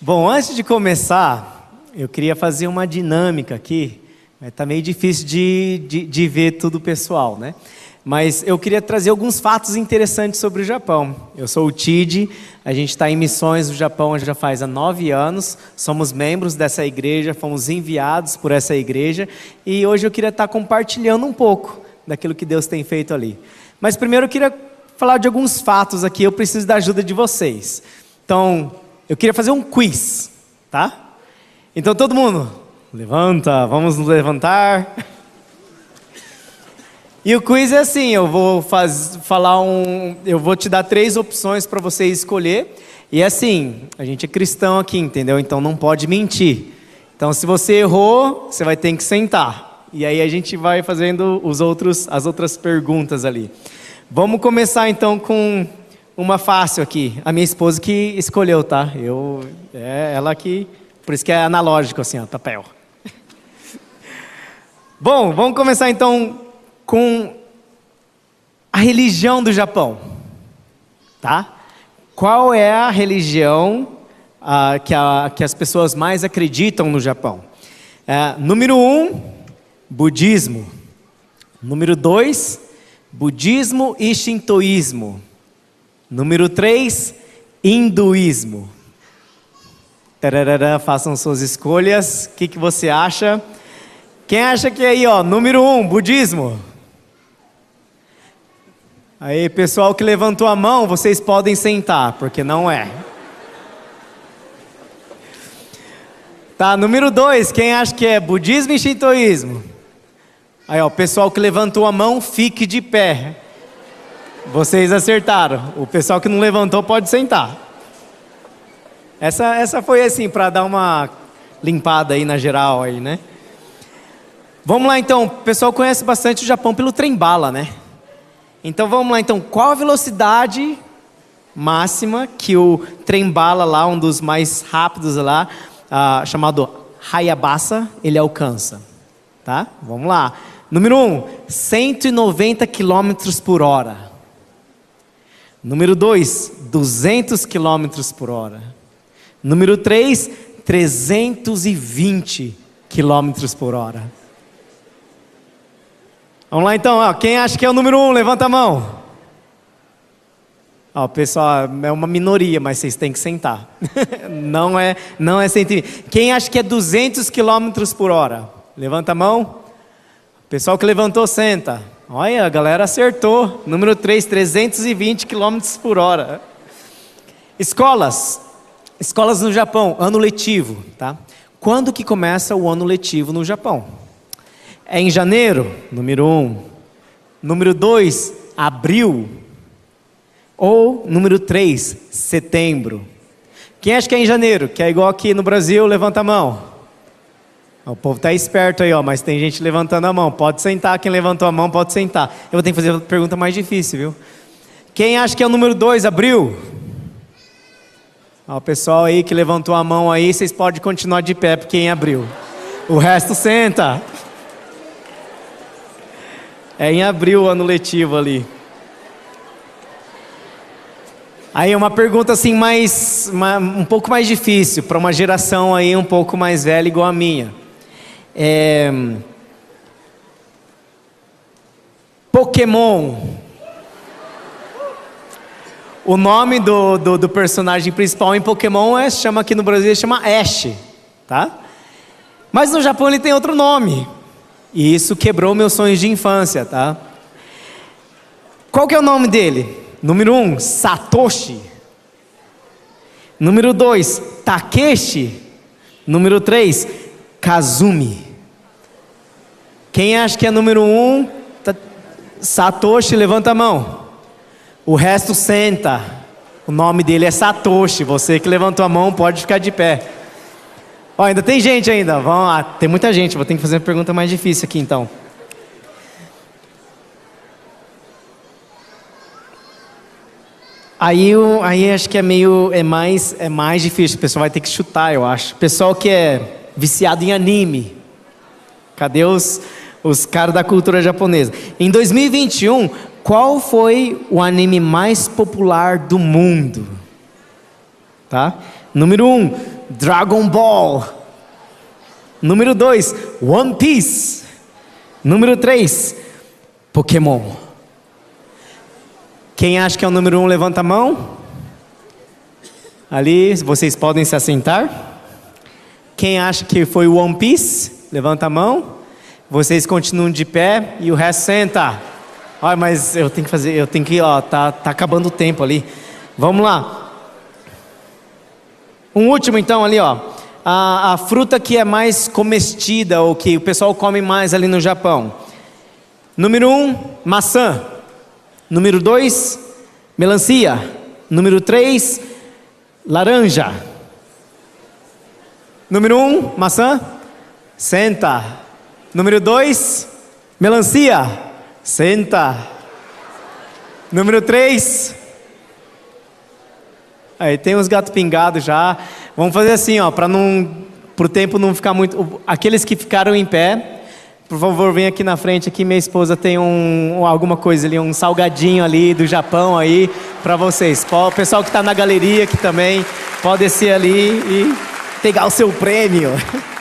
Bom, antes de começar, eu queria fazer uma dinâmica aqui. Está meio difícil de, de, de, ver tudo pessoal, né? Mas eu queria trazer alguns fatos interessantes sobre o Japão. Eu sou o Tid, a gente está em missões no Japão já faz há nove anos, somos membros dessa igreja, fomos enviados por essa igreja e hoje eu queria estar tá compartilhando um pouco daquilo que Deus tem feito ali. Mas primeiro eu queria falar de alguns fatos aqui, eu preciso da ajuda de vocês. Então, eu queria fazer um quiz, tá? Então todo mundo, levanta, vamos nos levantar. E o quiz é assim, eu vou faz, falar um, eu vou te dar três opções para você escolher. E é assim, a gente é cristão aqui, entendeu? Então não pode mentir. Então se você errou, você vai ter que sentar. E aí a gente vai fazendo os outros, as outras perguntas ali. Vamos começar então com uma fácil aqui. A minha esposa que escolheu, tá? Eu, é ela que, por isso que é analógico assim, ó, papel. Bom, vamos começar então com a religião do Japão, tá? Qual é a religião ah, que, a, que, as pessoas mais acreditam no Japão? É, número um, budismo. Número dois, budismo e shintoísmo. Número 3, hinduísmo. Tararara, façam suas escolhas. O que, que você acha? Quem acha que é aí, ó, número 1, um, budismo? Aí, pessoal que levantou a mão, vocês podem sentar, porque não é. Tá, número 2, quem acha que é budismo e shintoísmo? Aí, ó, pessoal que levantou a mão, fique de pé. Vocês acertaram. O pessoal que não levantou pode sentar. Essa, essa foi assim para dar uma limpada aí na geral aí, né? Vamos lá então. O pessoal conhece bastante o Japão pelo trem bala, né? Então vamos lá então. Qual a velocidade máxima que o trem bala lá, um dos mais rápidos lá, uh, chamado Hayabasa, ele alcança? Tá? Vamos lá. Número 1, um, 190 km por hora. Número 2, 200 km por hora. Número 3, 320 km por hora. Vamos lá então, ó, quem acha que é o número 1, um, levanta a mão. Ó, pessoal, é uma minoria, mas vocês têm que sentar. não é, não é 120. Quem acha que é 200 km por hora? Levanta a mão. Pessoal que levantou, senta. Olha, a galera acertou. Número 3, 320 km por hora. Escolas. Escolas no Japão, ano letivo, tá? Quando que começa o ano letivo no Japão? É em janeiro, número 1. Um. Número 2, abril. Ou número 3, setembro. Quem acha que é em janeiro? Que é igual aqui no Brasil, levanta a mão. O povo está esperto aí, ó, mas tem gente levantando a mão. Pode sentar, quem levantou a mão pode sentar. Eu vou ter que fazer a pergunta mais difícil, viu? Quem acha que é o número 2, abriu? Ó, o pessoal aí que levantou a mão aí, vocês podem continuar de pé, porque quem abriu. O resto senta. É em abril o ano letivo ali. Aí uma pergunta assim mais, um pouco mais difícil para uma geração aí um pouco mais velha igual a minha. É... Pokémon. O nome do, do, do, personagem principal em Pokémon é, chama aqui no Brasil chama Ash, tá? Mas no Japão ele tem outro nome. E isso quebrou meus sonhos de infância, tá? Qual que é o nome dele? Número 1, um, Satoshi. Número 2, Takeshi. Número 3, Kazumi. Quem acha que é número um? Satoshi, levanta a mão. O resto senta. O nome dele é Satoshi. Você que levantou a mão pode ficar de pé. Ó, ainda tem gente ainda. Vamos lá. Tem muita gente. Vou ter que fazer uma pergunta mais difícil aqui então. Aí, aí acho que é meio é mais é mais difícil. O pessoal vai ter que chutar, eu acho. Pessoal que é viciado em anime. Cadê os, os caras da cultura japonesa? Em 2021, qual foi o anime mais popular do mundo? Tá? Número 1, um, Dragon Ball. Número 2, One Piece. Número 3, Pokémon. Quem acha que é o número 1, um, levanta a mão. Ali, vocês podem se assentar. Quem acha que foi o One Piece, levanta a mão. Vocês continuam de pé e o resto senta. Olha, mas eu tenho que fazer, eu tenho que, ó, tá, tá acabando o tempo ali. Vamos lá. Um último então ali, ó. A, a fruta que é mais comestida ou que o pessoal come mais ali no Japão. Número um, maçã. Número dois, melancia. Número três, laranja. Número um, maçã. Senta. Número dois, melancia. Senta. Número três. Aí tem os gatos pingados já. Vamos fazer assim, ó, para não, pro tempo não ficar muito. Aqueles que ficaram em pé, por favor, vem aqui na frente. Aqui minha esposa tem um, alguma coisa ali, um salgadinho ali do Japão aí para vocês. O pessoal que está na galeria aqui também pode descer ali e pegar o seu prêmio.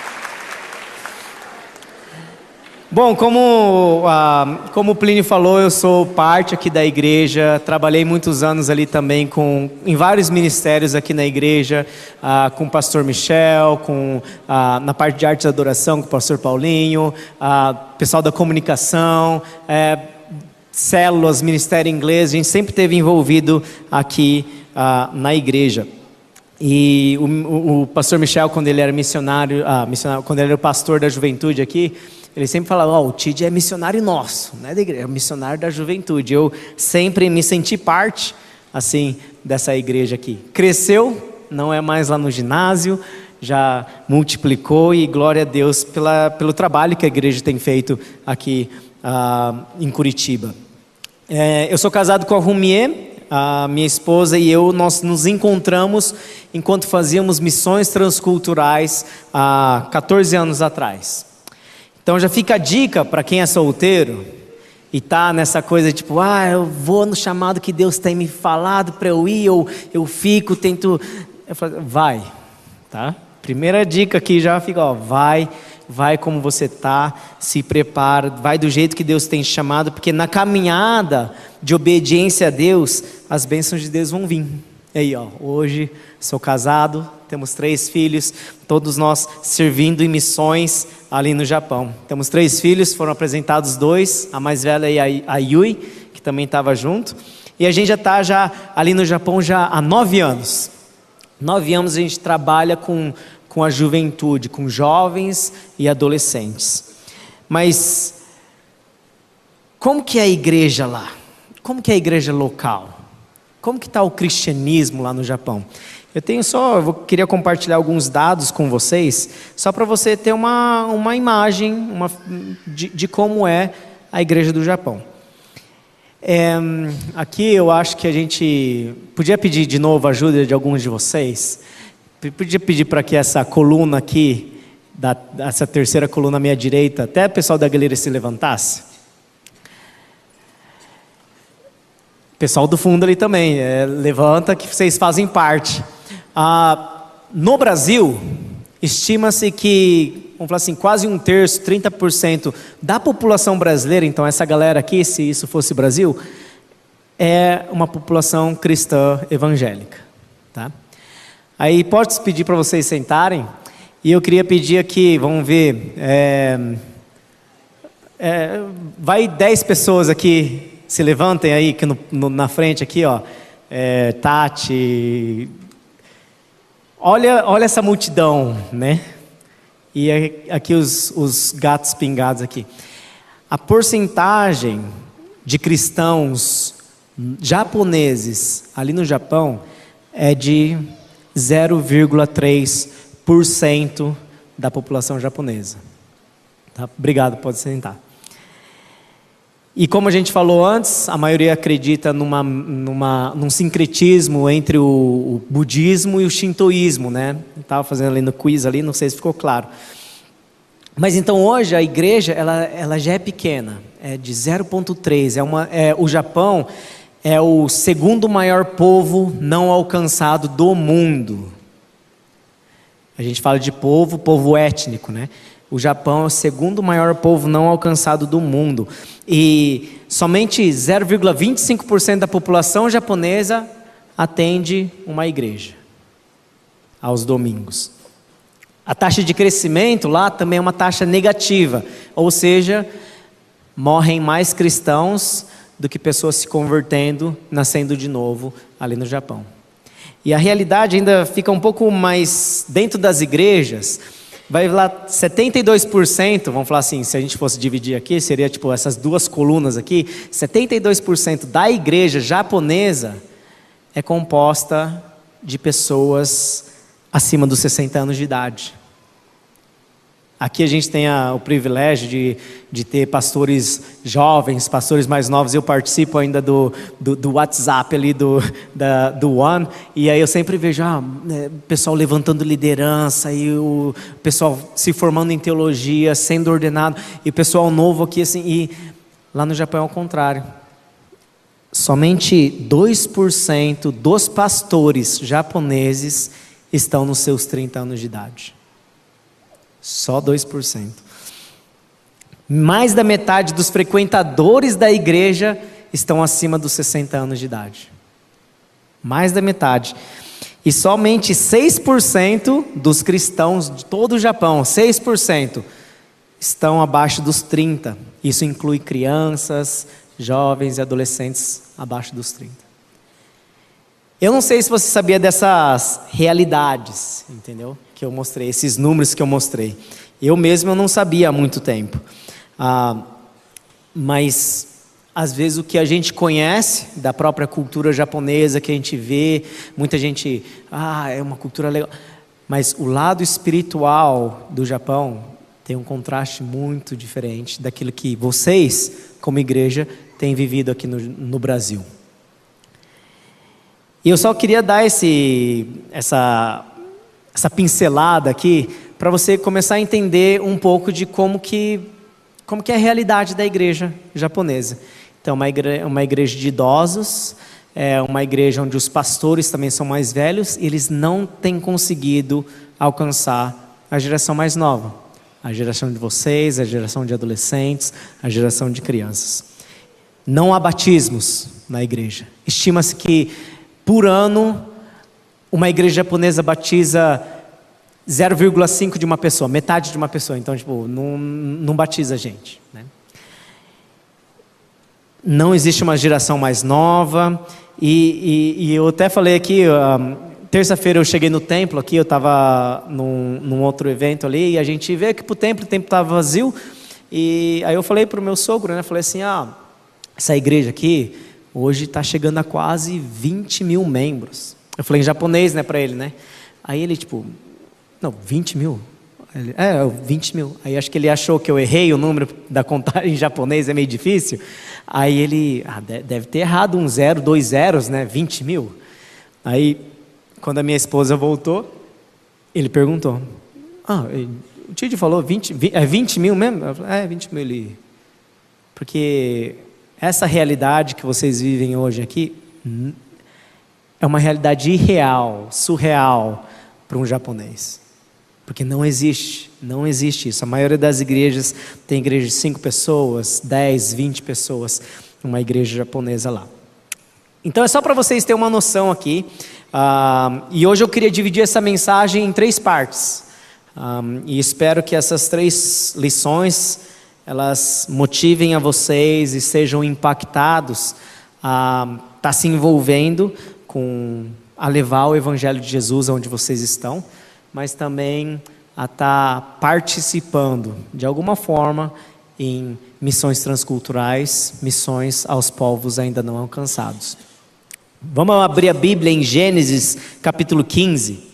Bom, como, ah, como o Plínio falou, eu sou parte aqui da igreja, trabalhei muitos anos ali também com, em vários ministérios aqui na igreja, ah, com o pastor Michel, com, ah, na parte de artes e adoração com o pastor Paulinho, ah, pessoal da comunicação, é, células, ministério inglês, a gente sempre teve envolvido aqui ah, na igreja. E o, o, pastor Michel, quando ele era missionário, ah, missionário, quando ele era pastor da juventude aqui, ele sempre falava, oh, o Tid é missionário nosso, não é da igreja, é missionário da juventude. Eu sempre me senti parte, assim, dessa igreja aqui. Cresceu, não é mais lá no ginásio, já multiplicou e glória a Deus pela, pelo trabalho que a igreja tem feito aqui ah, em Curitiba. É, eu sou casado com a Rumier, a minha esposa e eu, nós nos encontramos enquanto fazíamos missões transculturais há 14 anos atrás. Então já fica a dica para quem é solteiro e tá nessa coisa tipo, ah, eu vou no chamado que Deus tem me falado para eu ir, ou eu fico, tento. Eu falo, vai, tá? Primeira dica aqui já fica, ó, vai, vai como você tá, se prepara, vai do jeito que Deus tem te chamado, porque na caminhada de obediência a Deus, as bênçãos de Deus vão vir. E aí, ó, hoje sou casado, temos três filhos, todos nós servindo em missões ali no Japão. Temos três filhos, foram apresentados dois, a mais velha e a Yui, que também estava junto. E a gente já está já ali no Japão já há nove anos. Nove anos a gente trabalha com, com a juventude, com jovens e adolescentes. Mas como que é a igreja lá? Como que é a igreja local? Como que está o cristianismo lá no Japão? Eu tenho só, eu queria compartilhar alguns dados com vocês, só para você ter uma, uma imagem uma, de, de, como é a igreja do Japão. É, aqui eu acho que a gente podia pedir de novo a ajuda de alguns de vocês. Podia pedir para que essa coluna aqui, da, essa terceira coluna à minha direita, até o pessoal da galeria se levantasse. Pessoal do fundo ali também, é, levanta que vocês fazem parte. Ah, no Brasil, estima-se que, vamos falar assim, quase um terço, 30% da população brasileira, então essa galera aqui, se isso fosse Brasil, é uma população cristã evangélica. Tá? Aí pode pedir para vocês sentarem, e eu queria pedir aqui, vamos ver, é, é, vai 10 pessoas aqui, se levantem aí que no, no, na frente aqui, ó, é, Tati, Olha, olha essa multidão, né? E aqui os, os gatos pingados aqui. A porcentagem de cristãos japoneses ali no Japão é de 0,3% da população japonesa. Tá? Obrigado, pode sentar. E como a gente falou antes, a maioria acredita numa, numa, num sincretismo entre o, o budismo e o shintoísmo, né? Estava fazendo ali no quiz ali, não sei se ficou claro. Mas então hoje a igreja ela, ela já é pequena, é de 0,3. É uma, é, o Japão é o segundo maior povo não alcançado do mundo. A gente fala de povo, povo étnico, né? O Japão é o segundo maior povo não alcançado do mundo. E somente 0,25% da população japonesa atende uma igreja aos domingos. A taxa de crescimento lá também é uma taxa negativa, ou seja, morrem mais cristãos do que pessoas se convertendo, nascendo de novo ali no Japão. E a realidade ainda fica um pouco mais dentro das igrejas. Vai lá 72%, vamos falar assim, se a gente fosse dividir aqui, seria tipo essas duas colunas aqui, 72% da igreja japonesa é composta de pessoas acima dos 60 anos de idade. Aqui a gente tem a, o privilégio de, de ter pastores jovens, pastores mais novos. Eu participo ainda do, do, do WhatsApp ali do, da, do One, e aí eu sempre vejo ah, né, pessoal levantando liderança, e o pessoal se formando em teologia, sendo ordenado, e o pessoal novo aqui, assim, e lá no Japão é o contrário. Somente 2% dos pastores japoneses estão nos seus 30 anos de idade. Só 2%. Mais da metade dos frequentadores da igreja estão acima dos 60 anos de idade. Mais da metade. E somente 6% dos cristãos de todo o Japão, 6%, estão abaixo dos 30. Isso inclui crianças, jovens e adolescentes abaixo dos 30. Eu não sei se você sabia dessas realidades, entendeu? Que eu mostrei, esses números que eu mostrei. Eu mesmo eu não sabia há muito tempo. Ah, mas às vezes o que a gente conhece da própria cultura japonesa, que a gente vê, muita gente, ah, é uma cultura legal. Mas o lado espiritual do Japão tem um contraste muito diferente daquilo que vocês, como igreja, têm vivido aqui no, no Brasil. E eu só queria dar esse, essa, essa pincelada aqui para você começar a entender um pouco de como que, como que é a realidade da igreja japonesa. Então, uma igreja, uma igreja de idosos, é uma igreja onde os pastores também são mais velhos e eles não têm conseguido alcançar a geração mais nova. A geração de vocês, a geração de adolescentes, a geração de crianças. Não há batismos na igreja. Estima-se que por ano, uma igreja japonesa batiza 0,5 de uma pessoa, metade de uma pessoa. Então, tipo, não, não batiza gente. Né? Não existe uma geração mais nova. E, e, e eu até falei aqui, um, terça-feira eu cheguei no templo aqui, eu estava num, num, outro evento ali, e a gente veio aqui para o templo, o templo estava vazio. E aí eu falei para o meu sogro, né? Falei assim, ah, essa igreja aqui, Hoje está chegando a quase 20 mil membros. Eu falei em japonês, né, para ele, né? Aí ele, tipo, não, 20 mil? Ele, é, 20 mil. Aí acho que ele achou que eu errei o número da contagem em japonês, é meio difícil. Aí ele, ah, deve ter errado um zero, dois zeros, né? 20 mil. Aí, quando a minha esposa voltou, ele perguntou: Ah, o Tio falou 20, é 20 mil mesmo? Eu falei, é, 20 mil. Ele, porque essa realidade que vocês vivem hoje aqui é uma realidade irreal, surreal para um japonês. Porque não existe, não existe isso. A maioria das igrejas tem igreja de 5 pessoas, 10, 20 pessoas, uma igreja japonesa lá. Então é só para vocês terem uma noção aqui. Uh, e hoje eu queria dividir essa mensagem em três partes. Um, e espero que essas três lições elas motivem a vocês e sejam impactados a estar tá se envolvendo com a levar o evangelho de Jesus aonde vocês estão, mas também a estar tá participando de alguma forma em missões transculturais, missões aos povos ainda não alcançados. Vamos abrir a Bíblia em Gênesis capítulo 15.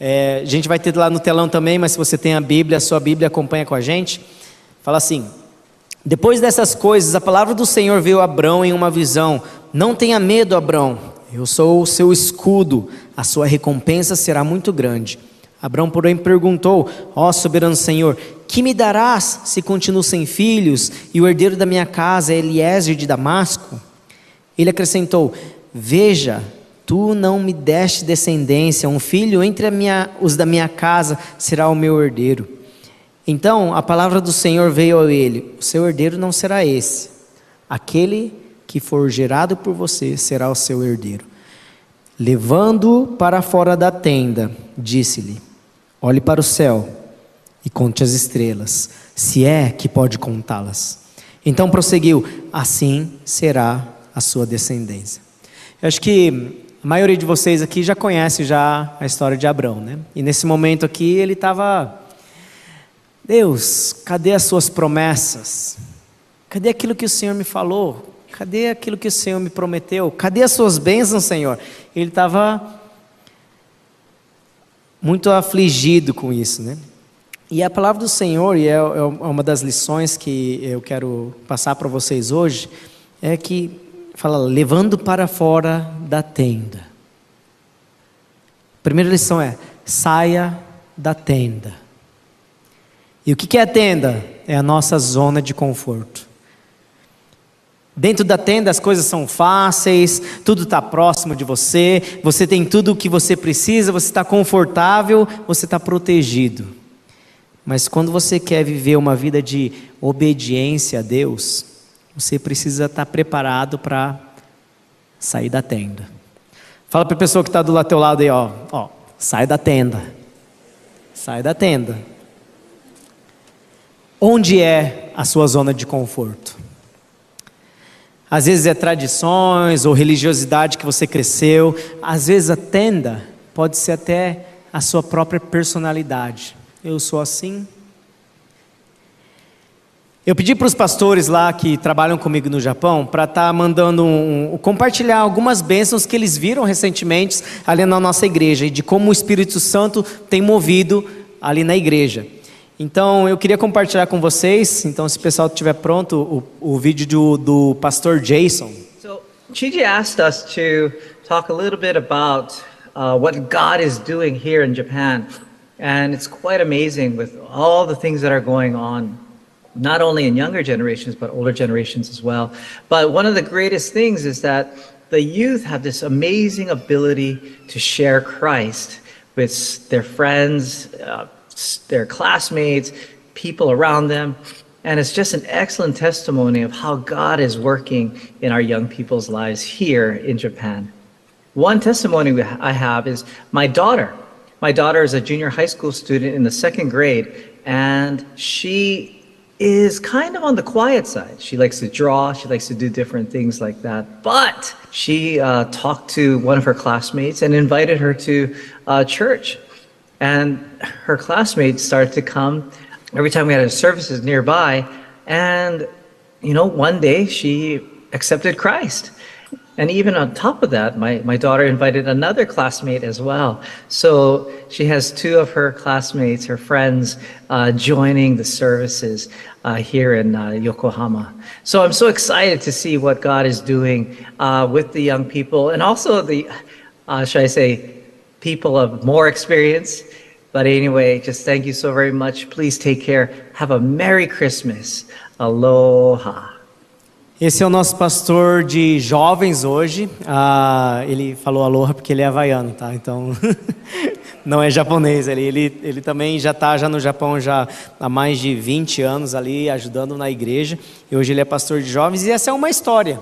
É, a gente vai ter lá no telão também, mas se você tem a Bíblia, a sua Bíblia acompanha com a gente. Fala assim: Depois dessas coisas, a palavra do Senhor veio a Abrão em uma visão: Não tenha medo, Abrão, eu sou o seu escudo, a sua recompensa será muito grande. Abrão, porém, perguntou: Ó oh, soberano Senhor, que me darás se continuo sem filhos e o herdeiro da minha casa é Eliezer de Damasco? Ele acrescentou: Veja, Tu não me deste descendência, um filho entre minha, os da minha casa será o meu herdeiro. Então a palavra do Senhor veio a ele: O seu herdeiro não será esse, aquele que for gerado por você será o seu herdeiro. Levando-o para fora da tenda, disse-lhe: Olhe para o céu e conte as estrelas, se é que pode contá-las. Então prosseguiu: Assim será a sua descendência. Eu acho que a maioria de vocês aqui já conhece já a história de Abraão, né? E nesse momento aqui ele estava, Deus, cadê as suas promessas? Cadê aquilo que o Senhor me falou? Cadê aquilo que o Senhor me prometeu? Cadê as suas bênçãos, Senhor? Ele estava muito afligido com isso, né? E a palavra do Senhor, e é, é uma das lições que eu quero passar para vocês hoje, é que fala, levando para fora da tenda. A primeira lição é: saia da tenda. E o que é a tenda? É a nossa zona de conforto. Dentro da tenda as coisas são fáceis, tudo está próximo de você, você tem tudo o que você precisa, você está confortável, você está protegido. Mas quando você quer viver uma vida de obediência a Deus, você precisa estar preparado para sair da tenda. Fala para a pessoa que está do teu lado aí, ó, ó, sai da tenda. Sai da tenda. Onde é a sua zona de conforto? Às vezes é tradições ou religiosidade que você cresceu. Às vezes a tenda pode ser até a sua própria personalidade. Eu sou assim, eu pedi para os pastores lá que trabalham comigo no Japão para estar tá mandando um, um, compartilhar algumas bênçãos que eles viram recentemente ali na nossa igreja e de como o Espírito Santo tem movido ali na igreja. Então eu queria compartilhar com vocês. Então, se o pessoal estiver pronto, o, o vídeo do, do pastor Jason. So, Chiji asked us to talk a little bit about uh, what God is doing here in Japan, and it's quite amazing with all the things that are going on not only in younger generations, but older generations as well. But one of the greatest things is that the youth have this amazing ability to share Christ with their friends, uh, their classmates, people around them. And it's just an excellent testimony of how God is working in our young people's lives here in Japan. One testimony I have is my daughter. My daughter is a junior high school student in the second grade, and she is kind of on the quiet side. She likes to draw, she likes to do different things like that. But she uh, talked to one of her classmates and invited her to uh, church. And her classmates started to come every time we had services nearby. And, you know, one day she accepted Christ. And even on top of that, my, my daughter invited another classmate as well. So she has two of her classmates, her friends, uh, joining the services uh, here in uh, Yokohama. So I'm so excited to see what God is doing uh, with the young people and also the, uh, should I say, people of more experience. But anyway, just thank you so very much. Please take care. Have a Merry Christmas. Aloha. Esse é o nosso pastor de jovens hoje. Ah, ele falou aloha porque ele é havaiano, tá? Então não é japonês. Ele, ele, ele também já está já no Japão já há mais de 20 anos ali ajudando na igreja. E hoje ele é pastor de jovens. E essa é uma história.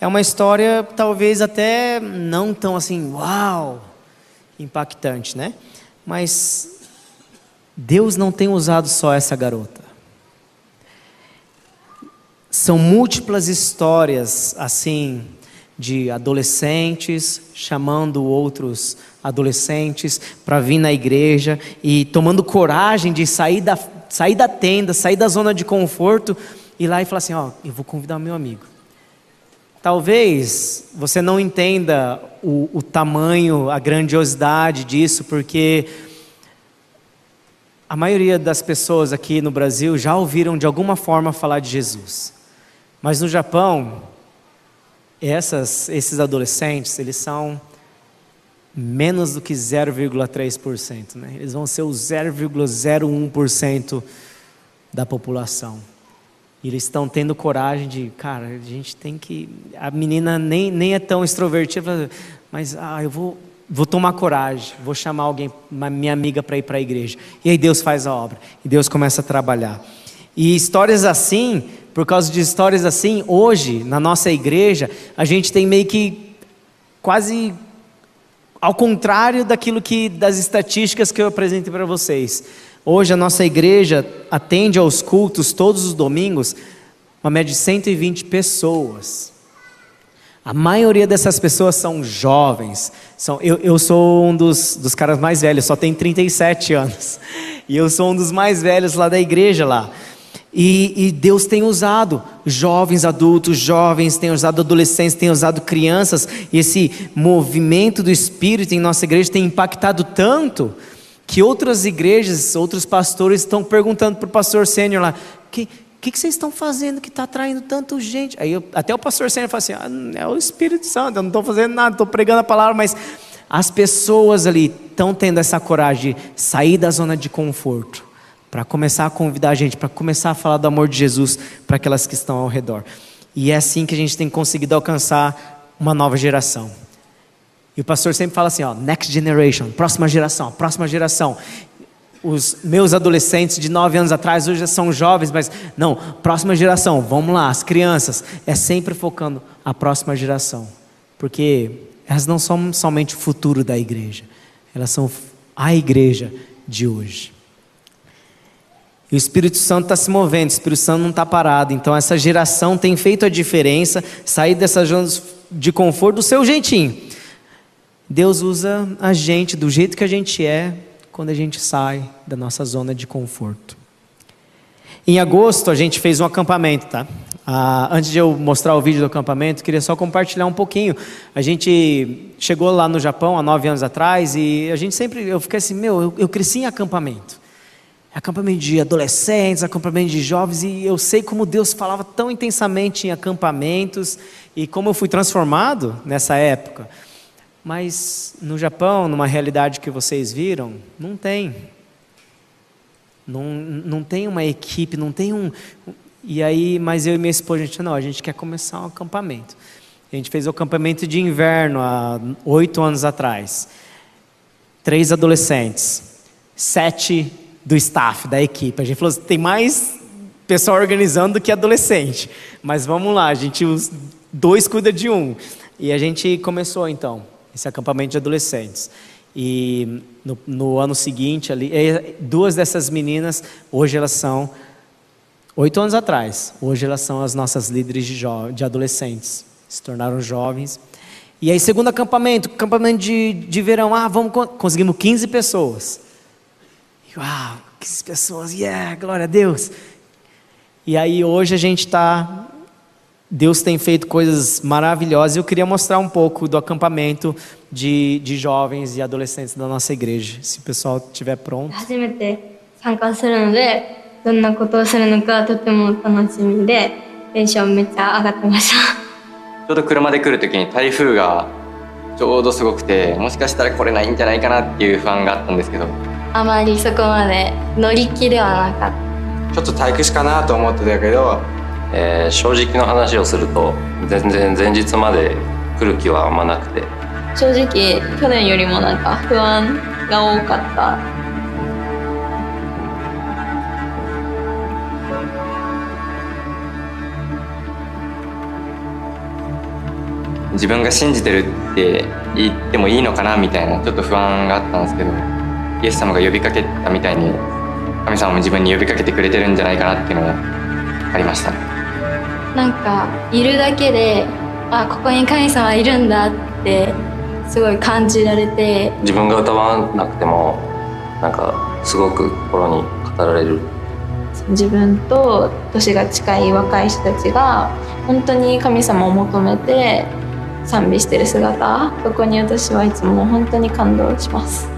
É uma história talvez até não tão assim, uau, impactante, né? Mas Deus não tem usado só essa garota. São múltiplas histórias assim de adolescentes chamando outros adolescentes para vir na igreja e tomando coragem de sair da, sair da tenda, sair da zona de conforto e lá e falar assim: Ó, eu vou convidar meu amigo. Talvez você não entenda o, o tamanho, a grandiosidade disso, porque a maioria das pessoas aqui no Brasil já ouviram de alguma forma falar de Jesus. Mas no Japão, essas, esses adolescentes, eles são menos do que 0,3%. Né? Eles vão ser o 0,01% da população. E eles estão tendo coragem de, cara, a gente tem que. A menina nem, nem é tão extrovertida, mas ah, eu vou, vou tomar coragem, vou chamar alguém, minha amiga para ir para a igreja. E aí Deus faz a obra, e Deus começa a trabalhar. E histórias assim, por causa de histórias assim, hoje, na nossa igreja, a gente tem meio que quase ao contrário daquilo que das estatísticas que eu apresentei para vocês. Hoje a nossa igreja atende aos cultos todos os domingos uma média de 120 pessoas. A maioria dessas pessoas são jovens. São, eu, eu sou um dos, dos caras mais velhos, só tenho 37 anos. E eu sou um dos mais velhos lá da igreja lá. E, e, Deus tem usado jovens adultos, jovens, tem usado adolescentes, tem usado crianças, e esse movimento do Espírito em nossa igreja tem impactado tanto que outras igrejas, outros pastores estão perguntando para o pastor sênior lá: que, o que, que, vocês estão fazendo que está atraindo tanto gente? Aí eu, até o pastor Sênior fala assim: ah, é o Espírito Santo, eu não estou fazendo nada, estou pregando a palavra, mas as pessoas ali estão tendo essa coragem de sair da zona de conforto, para começar a convidar a gente, para começar a falar do amor de Jesus para aquelas que estão ao redor. E é assim que a gente tem conseguido alcançar uma nova geração. E o pastor sempre fala assim, ó, next generation, próxima geração, próxima geração os meus adolescentes de 9 anos atrás hoje já são jovens, mas não, próxima geração, vamos lá, as crianças, é sempre focando a próxima geração, porque elas não são somente o futuro da igreja, elas são a igreja de hoje. E o Espírito Santo está se movendo, o Espírito Santo não está parado, então essa geração tem feito a diferença, sair dessa zona de conforto do seu jeitinho. Deus usa a gente do jeito que a gente é quando a gente sai da nossa zona de conforto. Em agosto a gente fez um acampamento, tá? Ah, antes de eu mostrar o vídeo do acampamento, queria só compartilhar um pouquinho. A gente chegou lá no Japão há nove anos atrás e a gente sempre, eu fiquei assim, meu, eu, eu cresci em acampamento. Acampamento de adolescentes, acampamento de jovens, e eu sei como Deus falava tão intensamente em acampamentos e como eu fui transformado nessa época. Mas no Japão, numa realidade que vocês viram, não tem. Não, não tem uma equipe, não tem um. E aí, mas eu e minha esposa, a gente, não, a gente quer começar um acampamento. A gente fez o acampamento de inverno há oito anos atrás. Três adolescentes, sete do staff, da equipe. A gente falou, tem mais pessoal organizando do que adolescente. Mas vamos lá, a gente, os dois cuida de um. E a gente começou então esse acampamento de adolescentes. E no, no ano seguinte, ali, duas dessas meninas, hoje elas são, oito anos atrás, hoje elas são as nossas líderes de, de adolescentes, se tornaram jovens. E aí, segundo acampamento, acampamento de, de verão, ah, vamos, conseguimos 15 pessoas. Uau, 15 pessoas, yeah, glória a Deus. E aí, hoje a gente está Deus tem feito coisas maravilhosas e eu queria mostrar um pouco do acampamento de, de jovens e adolescentes da nossa igreja. Se o pessoal estiver pronto. 初めて参加するので、どんなことをするのかとても楽しみで、テンションめっちゃ上がってました。ちょうど車で来る時に台風がちょうどすごくて、もしかしたら来れないんじゃないかなっていう不安があったんですけど。あまりそこまで乗り気ではなかった。ちょっと退屈かなと思ってたけど。 えー、正直の話をすると全然前日まで来る気はあんまなくて正直去年よりもなんか不安が多かった自分が信じてるって言ってもいいのかなみたいなちょっと不安があったんですけどイエス様が呼びかけたみたいに神様も自分に呼びかけてくれてるんじゃないかなっていうのもありましたね。なんかいるだけであここに神様いるんだってすごい感じられて。自分が歌わなくてもなんかすごく心に語られる。自分と年が近い若い人たちが本当に神様を求めて賛美してる姿そこに私はいつも本当に感動します。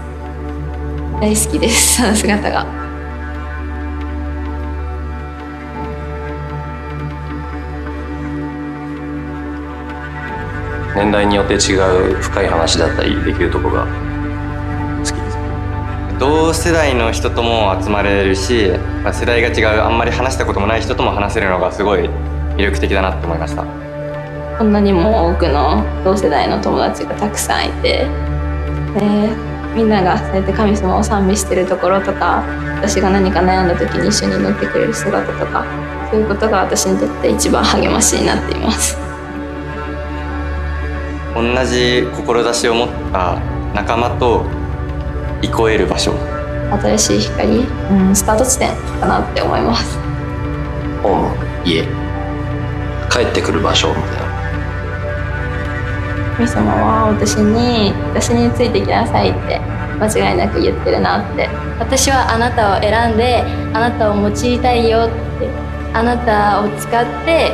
大好きですその姿が。年代によって違う深い話だったりできるとこが好きです。同世代の人とも集まれるし、まあ、世代が違うあんまり話したこともない人とも話せるのがすごい魅力的だなって思いました。こんなにも多くの同世代の友達がたくさんいてでみんながそうやって神様を賛美してるところとか私が何か悩んだ時に一緒に乗ってくれる姿とかそういうことが私にとって一番励ましになっています。同じ志を持った仲間と憩える場所。新しい光、うん、スタート地点かなって思います。ホーム家帰ってくる場所みたいな。神様は私に私についてきなさいって間違いなく言ってるなって。私はあなたを選んであなたを用いたいよってあなたを使って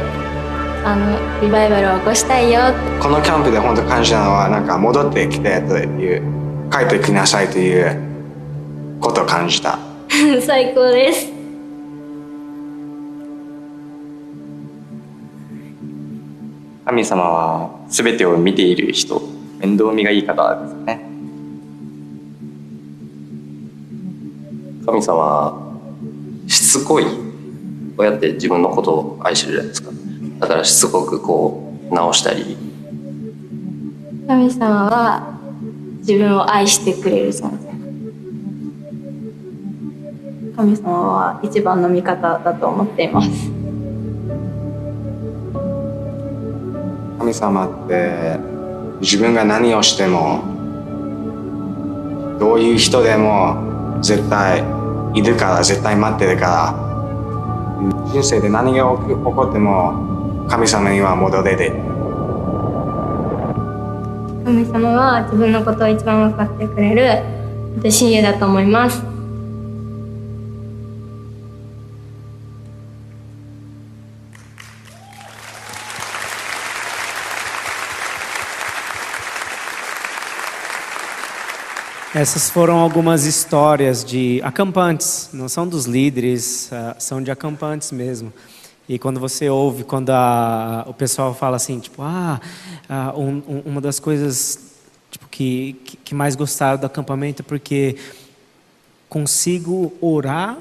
あのリバイバルを起こしたいよ。このキャンプで本当感じたのはなんか戻ってきてという帰ってきなさいということを感じた。最高です。神様は全てを見ている人面倒見がいい方ですよね。神様はしつこいこうやって自分のことを愛してるじゃないですかだからしつこくこう直したり。神様は自分を愛してくれる存在。神様は一番の味方だと思っています。神様って自分が何をしてもどういう人でも絶対いるから絶対待ってるから人生で何が起こっても神様には戻れる神様は自分のことを一番分かってくれる親友だと思います「Essas foram algumas histórias de acampantes, não são dos líderes, são de acampantes mesmo. E quando você ouve, quando a, o pessoal fala assim, tipo, ah, um, uma das coisas tipo, que, que mais gostaram do acampamento é porque consigo orar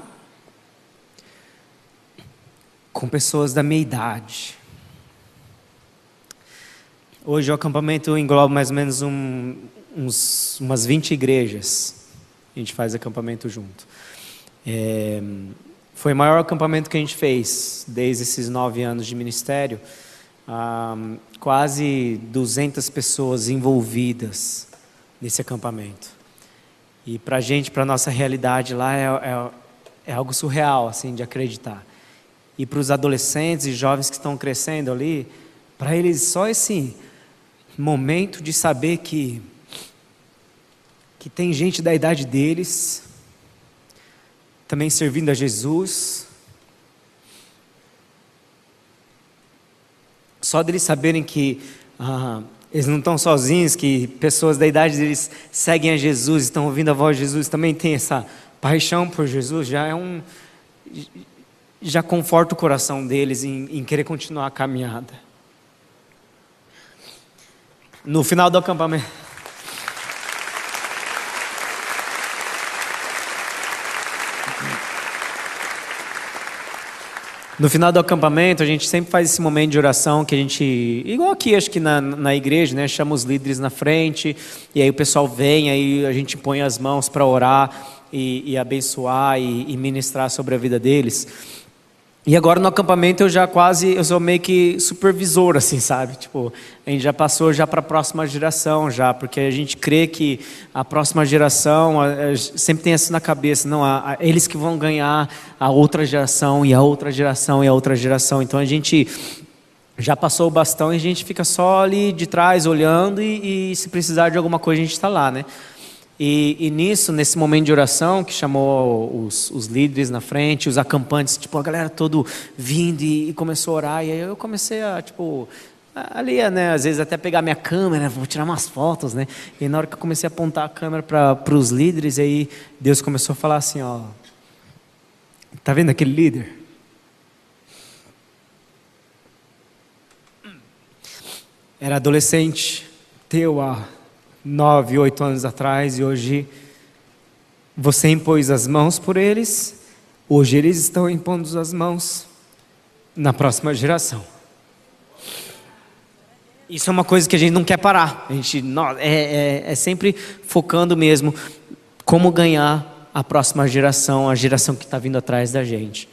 com pessoas da minha idade. Hoje o acampamento engloba mais ou menos um, uns, umas 20 igrejas. A gente faz acampamento junto. É, foi o maior acampamento que a gente fez desde esses nove anos de ministério. Quase 200 pessoas envolvidas nesse acampamento. E para a gente, para nossa realidade lá, é, é, é algo surreal assim de acreditar. E para os adolescentes e jovens que estão crescendo ali, para eles só esse momento de saber que que tem gente da idade deles também servindo a Jesus. Só deles saberem que ah, eles não estão sozinhos, que pessoas da idade deles seguem a Jesus, estão ouvindo a voz de Jesus, também tem essa paixão por Jesus, já é um. já conforta o coração deles em, em querer continuar a caminhada. No final do acampamento. No final do acampamento, a gente sempre faz esse momento de oração que a gente, igual aqui, acho que na, na igreja, né, chama os líderes na frente, e aí o pessoal vem, aí a gente põe as mãos para orar e, e abençoar e, e ministrar sobre a vida deles. E agora no acampamento eu já quase, eu sou meio que supervisor, assim, sabe? Tipo, a gente já passou já para a próxima geração, já, porque a gente crê que a próxima geração a, a, sempre tem isso na cabeça, não, a, eles que vão ganhar a outra geração e a outra geração e a outra geração. Então a gente já passou o bastão e a gente fica só ali de trás olhando e, e se precisar de alguma coisa a gente está lá, né? E, e, nisso, nesse momento de oração, que chamou os, os, líderes na frente, os acampantes, tipo, a galera todo vindo e, e, começou a orar. E aí eu comecei a, tipo, ali, né, às vezes até pegar minha câmera, vou tirar umas fotos, né? E na hora que eu comecei a apontar a câmera para os líderes, aí Deus começou a falar assim, ó, tá vendo aquele líder? Era adolescente, teu a nove, oito anos atrás e hoje você impôs as mãos por eles, hoje eles estão impondo as mãos na próxima geração. Isso é uma coisa que a gente não quer parar. A gente é, é, é sempre focando mesmo como ganhar a próxima geração, a geração que está vindo atrás da gente.